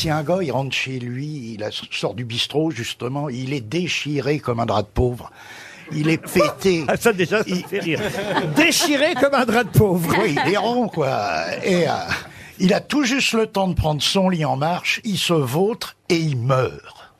Si un gars, il rentre chez lui, il sort du bistrot, justement, il est déchiré comme un drap de pauvre. Il est pété. Ah, ça déjà, ça me fait rire. Déchiré comme un drap de pauvre. Oui, il est rond, quoi. Et euh, il a tout juste le temps de prendre son lit en marche, il se vautre et il meurt.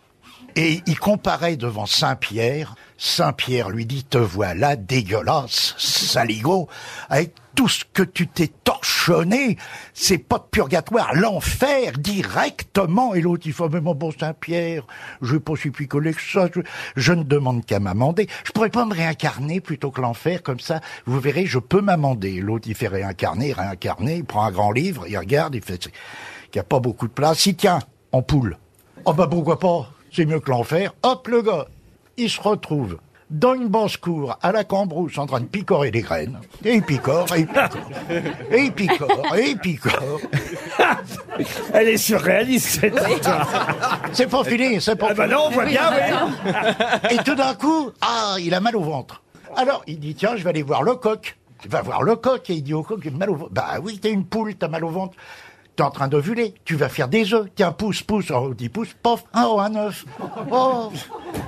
Et il comparait devant Saint-Pierre. Saint-Pierre lui dit, te voilà dégueulasse, saligo, avec tout ce que tu t'es torchonné, c'est pas de purgatoire, l'enfer, directement. Et l'autre, il mais mon bon Saint-Pierre, je vais pas si picoler que ça, je, je ne demande qu'à m'amender. Je pourrais pas me réincarner plutôt que l'enfer, comme ça, vous verrez, je peux m'amender. L'autre, il fait réincarner, réincarner, il prend un grand livre, il regarde, il fait, qu'il n'y a pas beaucoup de place. Si, tiens, en poule. Oh bah pourquoi pas? C'est mieux que l'enfer. Hop, le gars, il se retrouve dans une basse-cour à la cambrousse en train de picorer des graines. Et il picore, et il picore. Et il picore, et il picore. Elle est surréaliste, cette histoire. C'est pas fini, c'est pas Ah bah non, on voit bien, oui. Et tout d'un coup, ah, il a mal au ventre. Alors, il dit, tiens, je vais aller voir le coq. Il va voir le coq et il dit au coq, j'ai mal au ventre. Bah oui, t'es une poule, t'as mal au ventre. T'es en train d'ovuler, tu vas faire des œufs. Tiens, pousse, pousse, oh, dit pousse, pof, un oh, un œuf. Oh,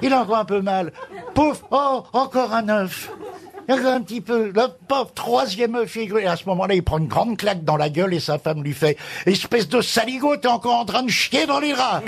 il a encore un peu mal. Pouf, oh, encore un œuf. Un petit peu, pof, troisième œuf. Et à ce moment-là, il prend une grande claque dans la gueule et sa femme lui fait, espèce de saligo, t'es encore en train de chier dans les draps.